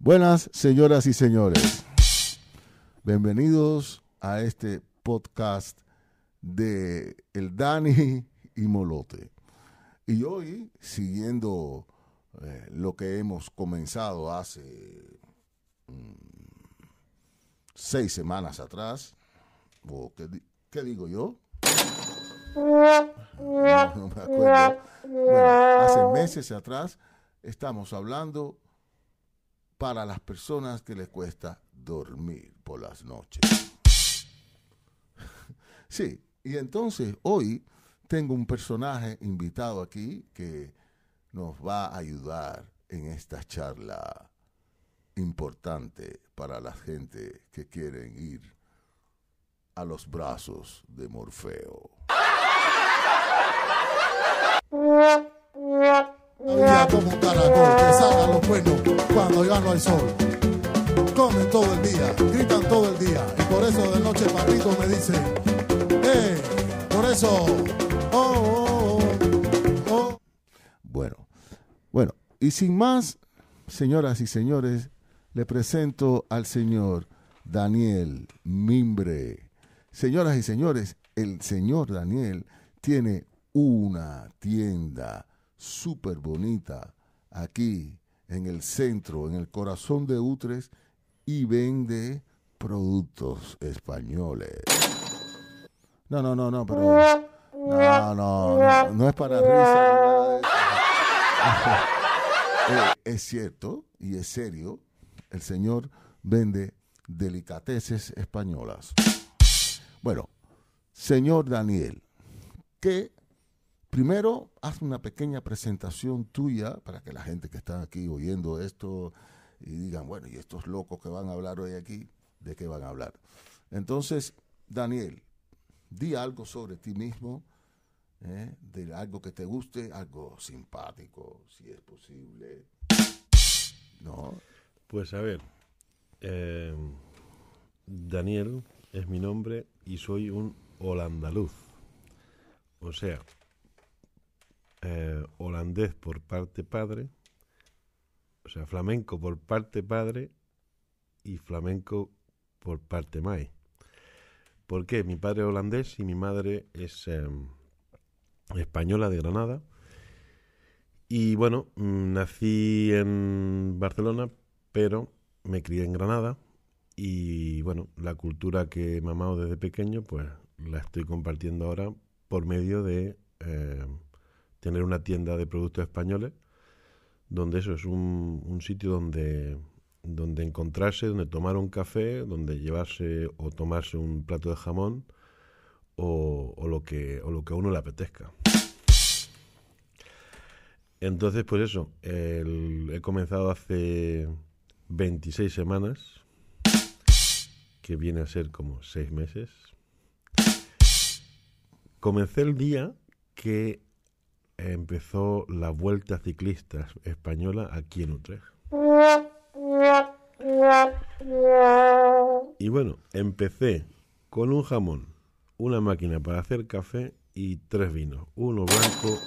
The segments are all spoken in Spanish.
Buenas, señoras y señores. Bienvenidos a este podcast de El Dani y Molote. Y hoy, siguiendo eh, lo que hemos comenzado hace mm, seis semanas atrás, o qué, di- qué digo yo, no me acuerdo. Bueno, hace meses atrás estamos hablando para las personas que les cuesta dormir por las noches. Sí, y entonces hoy tengo un personaje invitado aquí que nos va a ayudar en esta charla importante para la gente que quieren ir a los brazos de Morfeo. Como cuando ya no hay sol. Comen todo el día, gritan todo el día. Y por eso de noche papito me dice, ¡eh! Por eso, ¡oh, oh, oh! oh. Bueno, bueno, y sin más, señoras y señores, le presento al señor Daniel Mimbre. Señoras y señores, el señor Daniel tiene una tienda súper bonita aquí en el centro, en el corazón de Utres, y vende productos españoles. No, no, no, no, pero... No, no, no, no es para risa. Eh, es cierto y es serio, el señor vende delicateces españolas. Bueno, señor Daniel, que primero haz una pequeña presentación tuya para que la gente que está aquí oyendo esto y digan, bueno, y estos locos que van a hablar hoy aquí, ¿de qué van a hablar? Entonces, Daniel, di algo sobre ti mismo, ¿eh? de algo que te guste, algo simpático, si es posible. No, Pues a ver, eh, Daniel es mi nombre y soy un holandaluz. O sea, eh, holandés por parte padre, o sea, flamenco por parte padre y flamenco por parte mai. ¿Por qué? Mi padre es holandés y mi madre es eh, española de Granada. Y bueno, mm, nací en Barcelona, pero me crié en Granada. Y bueno, la cultura que he mamado desde pequeño, pues la estoy compartiendo ahora por medio de eh, tener una tienda de productos españoles, donde eso es un, un sitio donde, donde encontrarse, donde tomar un café, donde llevarse o tomarse un plato de jamón o, lo, que, o lo que a uno le apetezca. Entonces, pues eso, he comenzado hace 26 semanas, que viene a ser como 6 meses. Comencé el día que empezó la Vuelta Ciclista Española aquí en Utrecht. Y bueno, empecé con un jamón, una máquina para hacer café y tres vinos, uno blanco,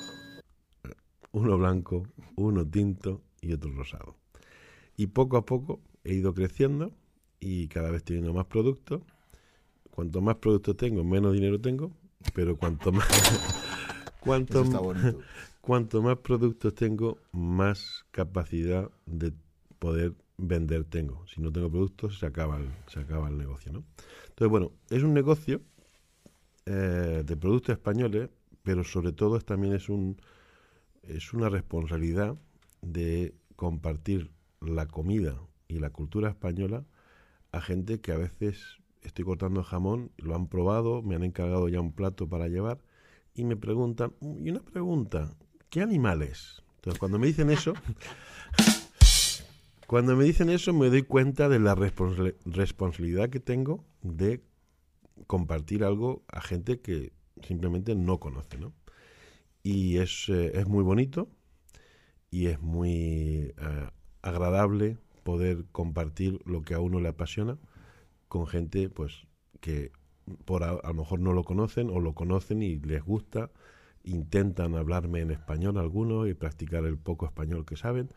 uno blanco, uno tinto y otro rosado. Y poco a poco he ido creciendo y cada vez teniendo más productos. Cuanto más productos tengo, menos dinero tengo, pero cuanto más cuanto, eso está bonito. cuanto más productos tengo, más capacidad de poder vender tengo. Si no tengo productos, se acaba el, se acaba el negocio, ¿no? Entonces, bueno, es un negocio eh, de productos españoles, pero sobre todo es, también es un es una responsabilidad de compartir la comida y la cultura española a gente que a veces estoy cortando jamón, lo han probado, me han encargado ya un plato para llevar y me preguntan, "Mm, y una pregunta, ¿qué animales? Entonces cuando me dicen eso, cuando me dicen eso me doy cuenta de la responsa- responsabilidad que tengo de compartir algo a gente que simplemente no conoce, ¿no? Y es, eh, es muy bonito y es muy eh, agradable poder compartir lo que a uno le apasiona con gente pues que por a, lo mejor no lo conocen o lo conocen y les gusta, intentan hablarme en español algunos y practicar el poco español que saben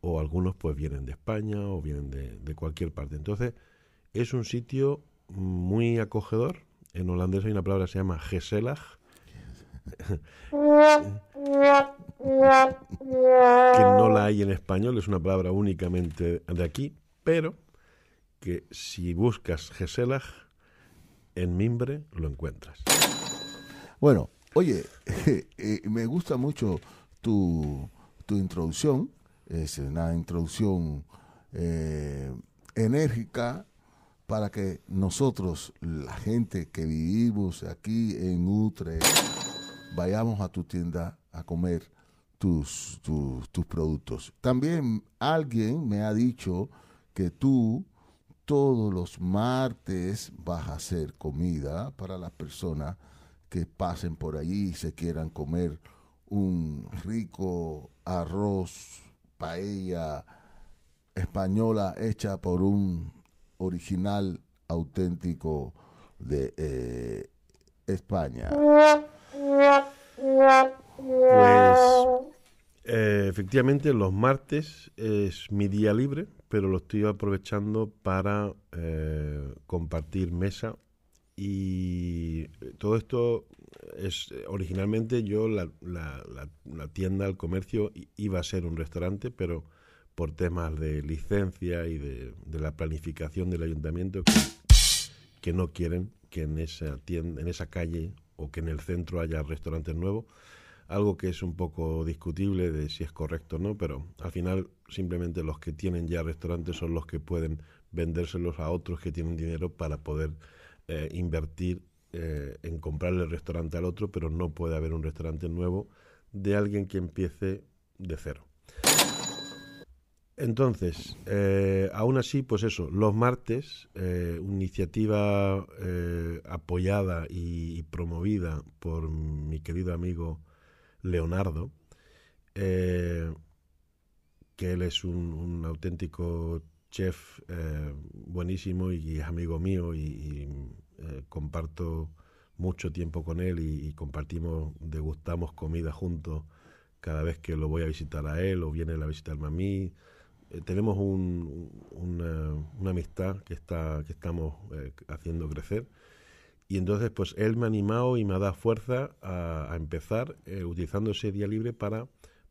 o algunos pues vienen de España o vienen de, cualquier parte. Entonces es un sitio muy acogedor. En holandés hay una palabra que se llama gesellig, que no la hay en español, es una palabra únicamente de aquí, pero que si buscas gesellig en Mimbre lo encuentras. Bueno, oye, eh, me gusta mucho tu, tu, introducción, es una introducción eh, enérgica para que nosotros, la gente que vivimos aquí en Utrecht, vayamos a tu tienda a comer tus, tus, tus productos. También alguien me ha dicho que tú todos los martes vas a hacer comida para las personas que pasen por allí y se quieran comer un rico arroz, paella española hecha por un original auténtico de eh, España. Pues eh, efectivamente los martes es mi día libre, pero lo estoy aprovechando para eh, compartir mesa. Y todo esto es originalmente yo la, la, la, tienda, el comercio iba a ser un restaurante, pero por temas de licencia y de, de la planificación del ayuntamiento que, que, no quieren que en esa tienda, en esa calle o que en el centro haya restaurantes nuevos, algo que es un poco discutible de si es correcto o no, pero al final simplemente los que tienen ya restaurantes son los que pueden vendérselos a otros que tienen dinero para poder eh, invertir eh, en comprarle el restaurante al otro, pero no puede haber un restaurante nuevo de alguien que empiece de cero. Entonces, eh, aún así, pues eso, los martes, eh, iniciativa apoyada y, promovida por mi querido amigo Leonardo, que él es un, auténtico chef buenísimo y, es amigo mío y, comparto mucho tiempo con él y, compartimos, degustamos comida juntos cada vez que lo voy a visitar a él o viene a visitarme a mí eh, tenemos una, amistad que, está, que estamos eh, haciendo crecer. Y entonces, pues él me ha animado y me ha dado fuerza a, empezar eh, utilizando ese día libre para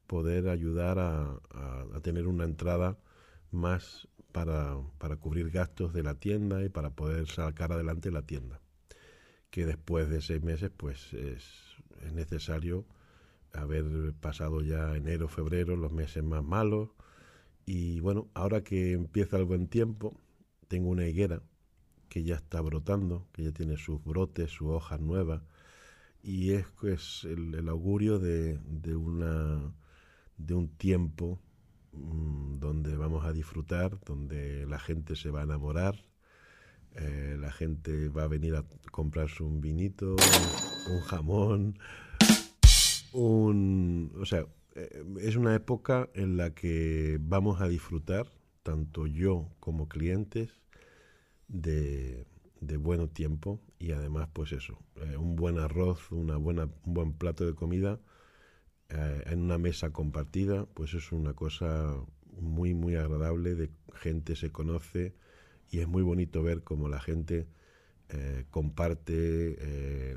poder ayudar a, tener una entrada más para, para, cubrir gastos de la tienda y para poder sacar adelante la tienda. Que después de seis meses, pues es, es necesario haber pasado ya enero, febrero, los meses más malos, y bueno, ahora que empieza el buen tiempo, tengo una higuera que ya está brotando, que ya tiene sus brotes, sus hojas nuevas, y es, pues, el, augurio de, de, una, de un tiempo mm, donde vamos a disfrutar, donde la gente se va a enamorar, eh, la gente va a venir a comprarse un vinito, un jamón, un... O sea, eh, es una época en la que vamos a disfrutar, tanto yo como clientes, de, buen tiempo y además, pues eso, eh, un buen arroz, una buena, un buen plato de comida eh, en una mesa compartida, pues es una cosa muy, muy agradable, de gente se conoce y es muy bonito ver cómo la gente eh, comparte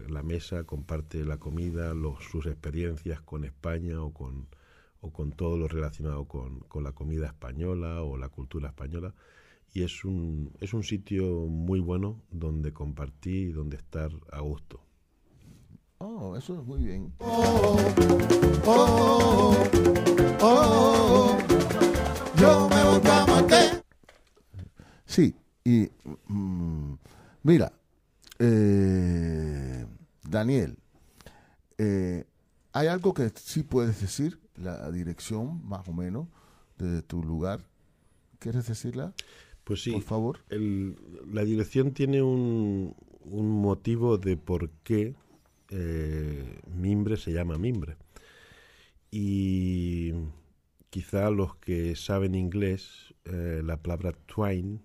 la mesa, comparte la comida, sus experiencias con España o con, o con todo lo relacionado con, con, la comida española o la cultura española. Y es un, es un sitio muy bueno donde compartir y donde estar a gusto. Oh, eso es muy bien. yo me voy Sí, y mm, mira, eh, Daniel, eh, ¿hay algo que sí puedes decir? La dirección, más o menos, de tu lugar. ¿Quieres decirla? Pues sí. Por favor. la dirección tiene un, motivo de por qué eh, Mimbre se llama Mimbre. Y quizá los que saben inglés, la palabra twine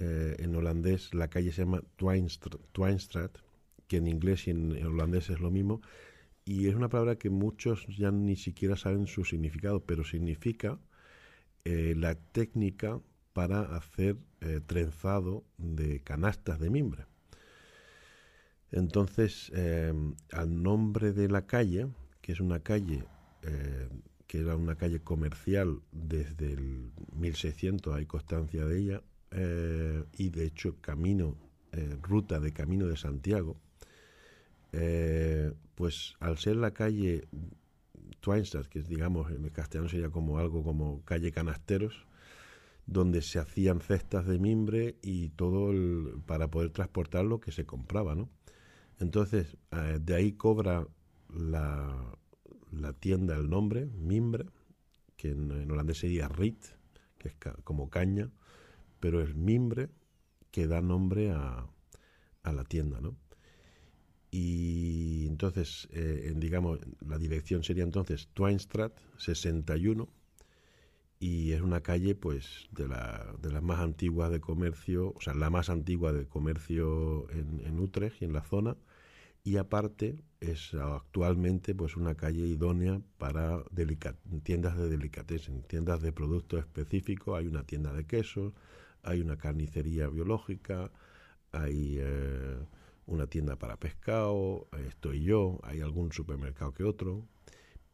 eh, en holandés la calle se llama Twijnstraat, que en inglés y en, holandés es lo mismo, y es una palabra que muchos ya ni siquiera saben su significado, pero significa eh, la técnica para hacer eh, trenzado de canastas de mimbre. Entonces, eh, al nombre de la calle, que es una calle que era una calle comercial desde el 1600, hay constancia de ella, y de hecho camino, ruta de Camino de Santiago, pues al ser la calle Twinstadt, que digamos en el castellano sería como algo como calle Canasteros, donde se hacían cestas de mimbre y todo para poder transportar lo que se compraba, ¿no? Entonces, eh, de ahí cobra la, tienda el nombre, Mimbre, que en, holandés sería Rit, que es como caña, pero es Mimbre que da nombre a, la tienda, ¿no? Y entonces, eh, digamos, la dirección sería entonces Twinestraat 61 y es una calle pues de, la, de las más antiguas de comercio, o sea, la más antigua de comercio en, en Utrecht y en la zona y aparte es actualmente pues una calle idónea para tiendas de delicatessen, tiendas de productos específicos, hay una tienda de quesos, hay una carnicería biológica, hay eh, una tienda para pescado, estoy yo, hay algún supermercado que otro,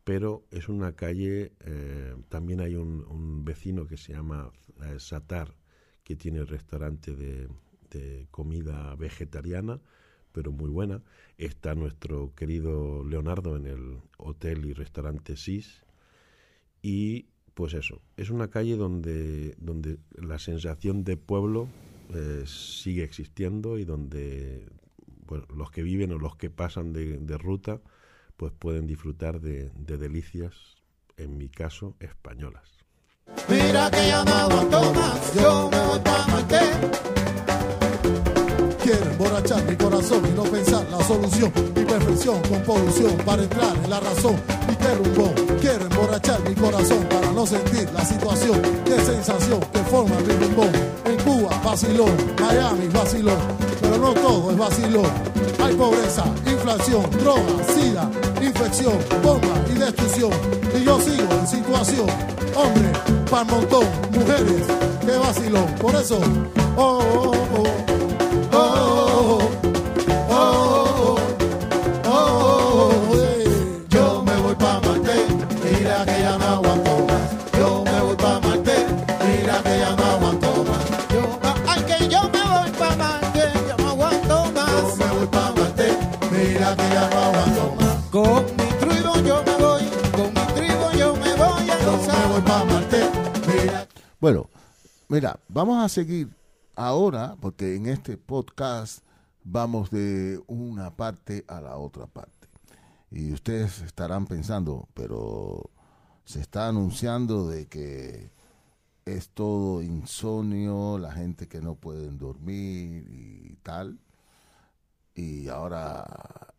pero es una calle, eh, también hay un, vecino que se llama eh, Satar, que tiene restaurante de, comida vegetariana, pero muy buena. Está nuestro querido Leonardo en el hotel y restaurante SIS. Y pues eso, es una calle donde, donde la sensación de pueblo eh, sigue existiendo y donde los que viven o los que pasan de, ruta, pues pueden disfrutar de, delicias, en mi caso, españolas. Mira que llamado a Tomás, yo me voy para Quiero emborrachar mi corazón y no pensar la solución. Mi perfección con polución para entrar en la razón. Mi rumbo, quiero emborrachar mi corazón para no sentir la situación. Qué sensación que forma mi rumbo. En Cuba, vacilón, Miami, vacilón. Pero no todo es vacilón. Hay pobreza, inflación, droga, sida, infección, bomba y destrucción. Y yo sigo en situación. Hombre, para montón, mujeres, qué vacilón. Por eso, oh, oh, oh. Bueno, mira, vamos a seguir ahora, porque en este podcast vamos de una parte a la otra parte. Y ustedes estarán pensando, pero se está anunciando de que es todo insomnio, la gente que no pueden dormir y tal. Y ahora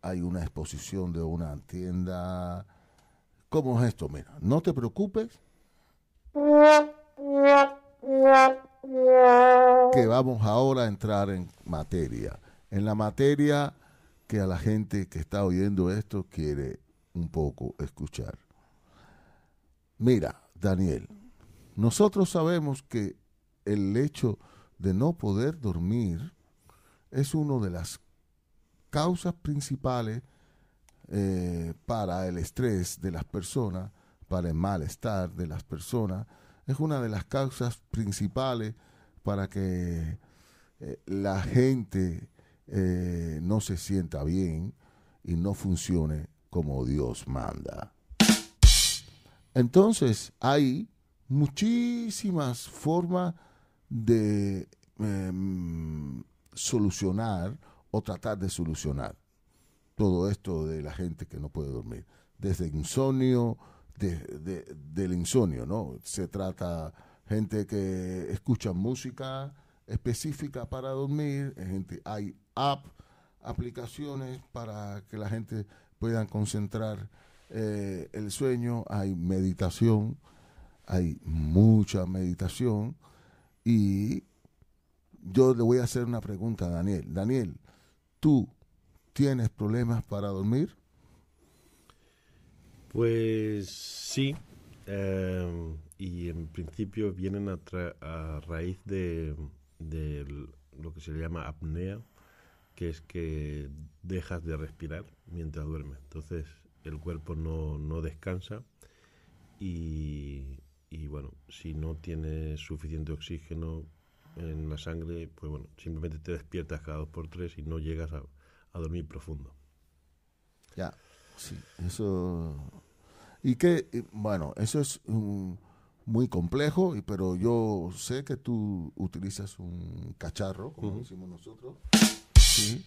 hay una exposición de una tienda. ¿Cómo es esto? Mira, no te preocupes que vamos ahora a entrar en materia. En la materia que a la gente que está oyendo esto quiere un poco escuchar. Mira, Daniel, nosotros sabemos que el hecho de no poder dormir es una de las causas principales eh, para el estrés de las personas, para el malestar de las personas, es una de las causas principales para que eh, la gente eh, no se sienta bien y no funcione como Dios manda. Entonces hay muchísimas formas de em, solucionar o tratar de solucionar todo esto de la gente que no puede dormir. Desde insomnio, de, del insomnio, ¿no? Se trata gente que escucha música específica para dormir, gente, hay app, aplicaciones para que la gente pueda concentrar eh, el sueño, hay meditación, hay mucha meditación y yo le voy a hacer una pregunta a Daniel. Daniel, ¿tú tienes problemas para dormir? Pues sí, em, y en principio vienen a, a raíz de, de lo que se le llama apnea, que es que dejas de respirar mientras duermes. Entonces el cuerpo no, no descansa y, y, bueno, si no tienes suficiente oxígeno en la sangre, pues bueno, simplemente te despiertas cada dos por tres y no llegas a, a dormir profundo. Ya, sí, eso. Y que, bueno, eso es mm, muy complejo, y- pero yo sé que tú utilizas un cacharro, como Ujú. decimos nosotros, ¿sí?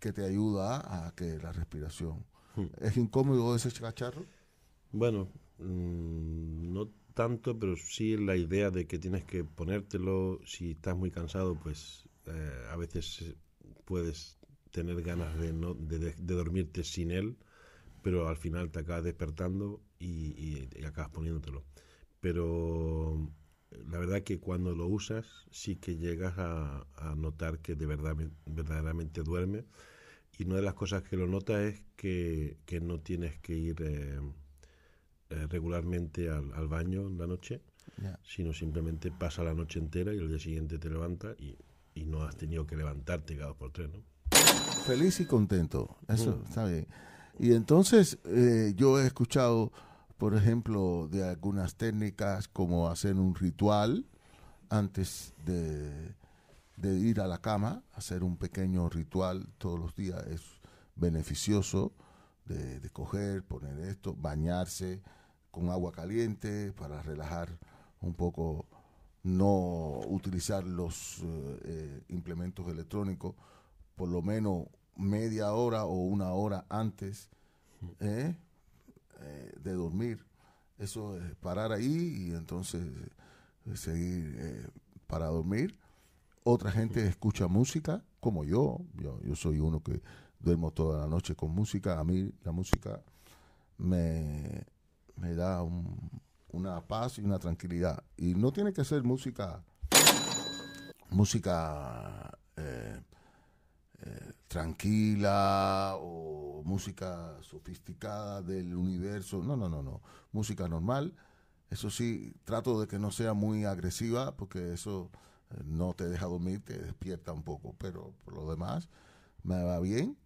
que te ayuda a que la respiración. ¿Es incómodo ese cacharro? Bueno, mm, no tanto, pero sí la idea de que tienes que ponértelo. Si estás muy cansado, pues eh, a veces puedes tener ganas de, no, de, de- de dormirte sin él, pero al final te acabas despertando y, y- y acabas poniéndotelo. Pero la verdad que cuando lo usas sí que llegas a, a notar que de verdad verdaderamente duerme. Y una de las cosas que lo notas es que, que no tienes que ir eh, eh, regularmente al, al baño en la noche, Ya. sino simplemente pasa la noche entera y el día siguiente te levantas y, y no has tenido que levantarte cada dos por tres, ¿no? Feliz y contento, eso Mm. está bien. Y entonces eh, yo he escuchado, por ejemplo, de algunas técnicas como hacer un ritual antes de, ir a la cama, hacer un pequeño ritual todos los días es beneficioso de, de coger, poner esto, bañarse con agua caliente para relajar un poco, no utilizar los eh, eh, implementos electrónicos por lo menos media hora o una hora antes ¿eh? Eh, de dormir. Eso es parar ahí y entonces eh, seguir para dormir. Otra gente escucha música, como yo. yo. Yo soy uno que duermo toda la noche con música. A mí la música me, me da un- una paz y una tranquilidad. Y no tiene que ser música, música tranquila o música sofisticada del universo. No, no, no, no. Música normal. Eso sí, trato de que no sea muy agresiva porque eso eh, no te deja dormir, te despierta un poco. Pero por lo demás, me va bien.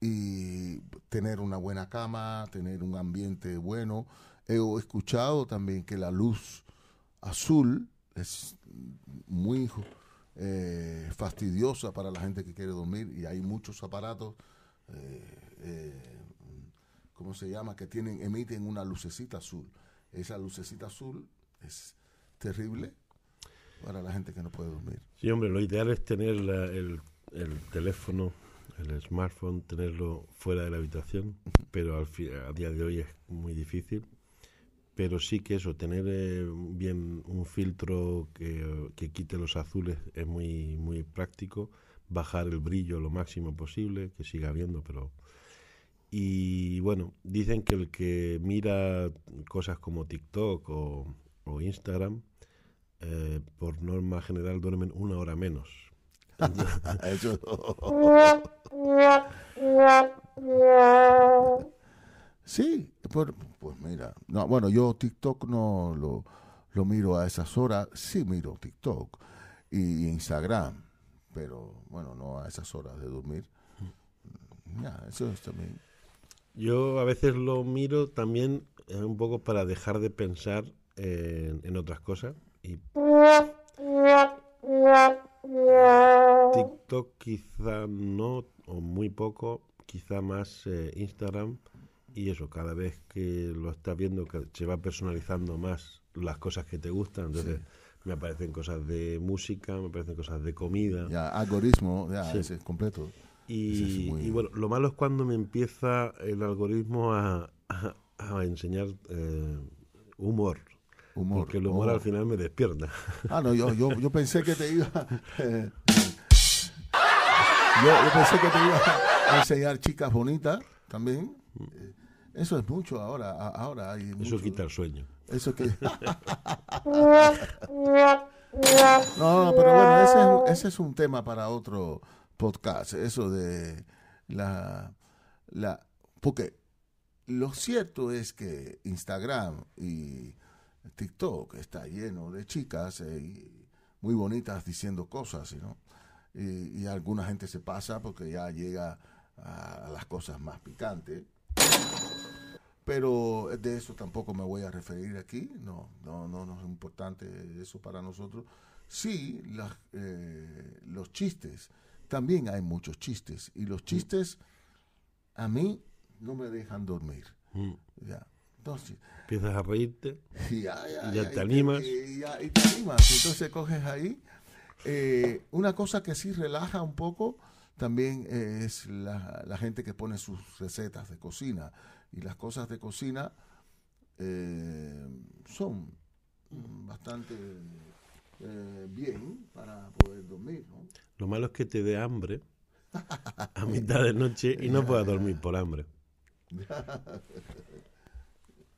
Y tener una buena cama, tener un ambiente bueno. He escuchado también que la luz azul es muy eh, fastidiosa para la gente que quiere dormir y hay muchos aparatos, eh, eh, ¿cómo se llama? Que tienen, emiten una lucecita azul. Esa lucecita azul es terrible para la gente que no puede dormir. Sí, hombre, lo ideal es tener la- el, el teléfono, el smartphone, tenerlo fuera de la habitación, pero al a día de hoy es muy difícil. Pero sí que eso, tener eh, bien un filtro que, que quite los azules es muy, muy práctico. Bajar el brillo lo máximo posible, que siga viendo, pero... Y bueno, dicen que el que mira cosas como TikTok o, o Instagram, eh, por norma general duermen una hora menos. Eso- sí, por- pues mira, no, bueno, yo TikTok no lo, lo miro a esas horas, sí miro TikTok y Instagram, pero bueno, no a esas horas de dormir. Ya, eso es también. Yo a veces lo miro también eh, un poco para dejar de pensar en, en otras cosas. Y TikTok quizá no, o muy poco, quizá más eh, Instagram. Y eso, cada vez que lo estás viendo, que se va personalizando más las cosas que te gustan. Entonces me aparecen cosas de música, me aparecen cosas de comida. Ya, algoritmo, ya, Sí. es completo. Y, es y bueno, lo malo es cuando me empieza el algoritmo a, a- a enseñar eh, humor. Humor. Porque el humor Oh. al final me despierta. Ah, no, yo, yo, yo pensé que te iba. eh, yo, yo pensé que te iba a enseñar chicas bonitas también. Eh, Eso es mucho ahora. Ahora hay Eso mucho- quita el sueño. Eso que. no, no, pero bueno, ese es, un- ese es un tema para otro podcast. Eso de la. la porque lo cierto es que Instagram y TikTok está lleno de chicas eh, muy bonitas diciendo cosas, ¿no? Y, y, alguna gente se pasa porque ya llega a, las cosas más picantes. Pero de eso tampoco me voy a referir aquí, no, no, no, no es importante eso para nosotros. Sí, eh, los chistes, también hay muchos chistes, y los chistes a mí no me dejan dormir. Mm. Ya. Entonces, Empiezas a reírte y ya, te animas. Y, te animas. Entonces coges ahí. Eh, una cosa que sí relaja un poco también es la, gente que pone sus recetas de cocina. Y las cosas de cocina eh, son bastante eh, bien para poder dormir. Lo malo es que te dé hambre a mitad de noche y no puedas dormir por hambre.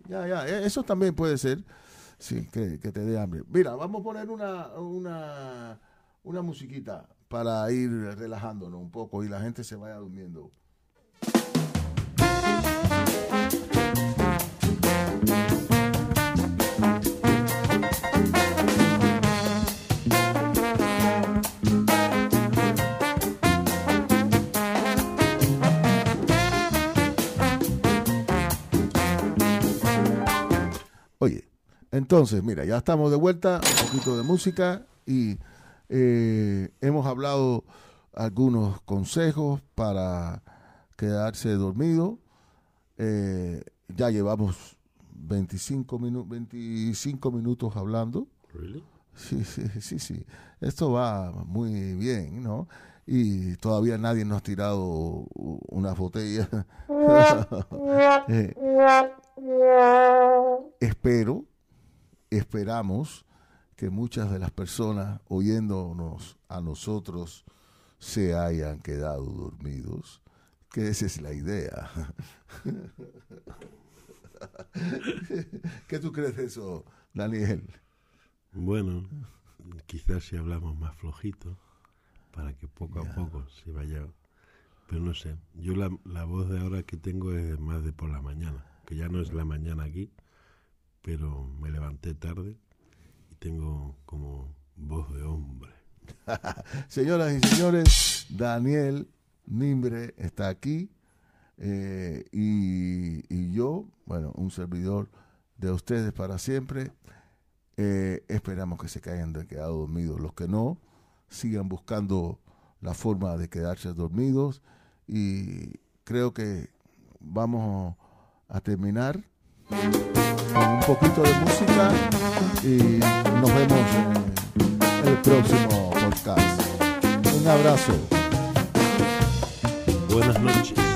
Ya, ya, e, eso también puede ser, sí, que, te dé hambre. Mira, vamos a poner una, una, una musiquita para ir relajándonos un poco y la gente se vaya durmiendo. Entonces, mira, ya estamos de vuelta, un poquito de música y eh, hemos hablado algunos consejos para quedarse dormido. Eh, ya llevamos 25, 25 minutos hablando. Sí, sí, sí, sí. Esto va muy bien, ¿no? Y todavía nadie nos ha tirado una botella. Eh, espero esperamos que muchas de las personas oyéndonos a nosotros se hayan quedado dormidos, que esa es la idea. ¿Qué tú crees de eso, Daniel? Bueno, quizás si hablamos más flojito, para que poco a poco se vaya... Pero no sé, yo la, la voz de ahora que tengo es más de por la mañana, que ya no es la mañana aquí, pero me levanté tarde tengo como voz de hombre. Señoras y señores, Daniel Nimbre está aquí eh, y, yo, bueno, un servidor de ustedes para siempre. Eh, esperamos que se hayan quedado dormidos. Los que no, sigan buscando la forma de quedarse dormidos y creo que vamos a terminar un poquito de música y nos vemos en el próximo podcast. Un abrazo. Buenas noches.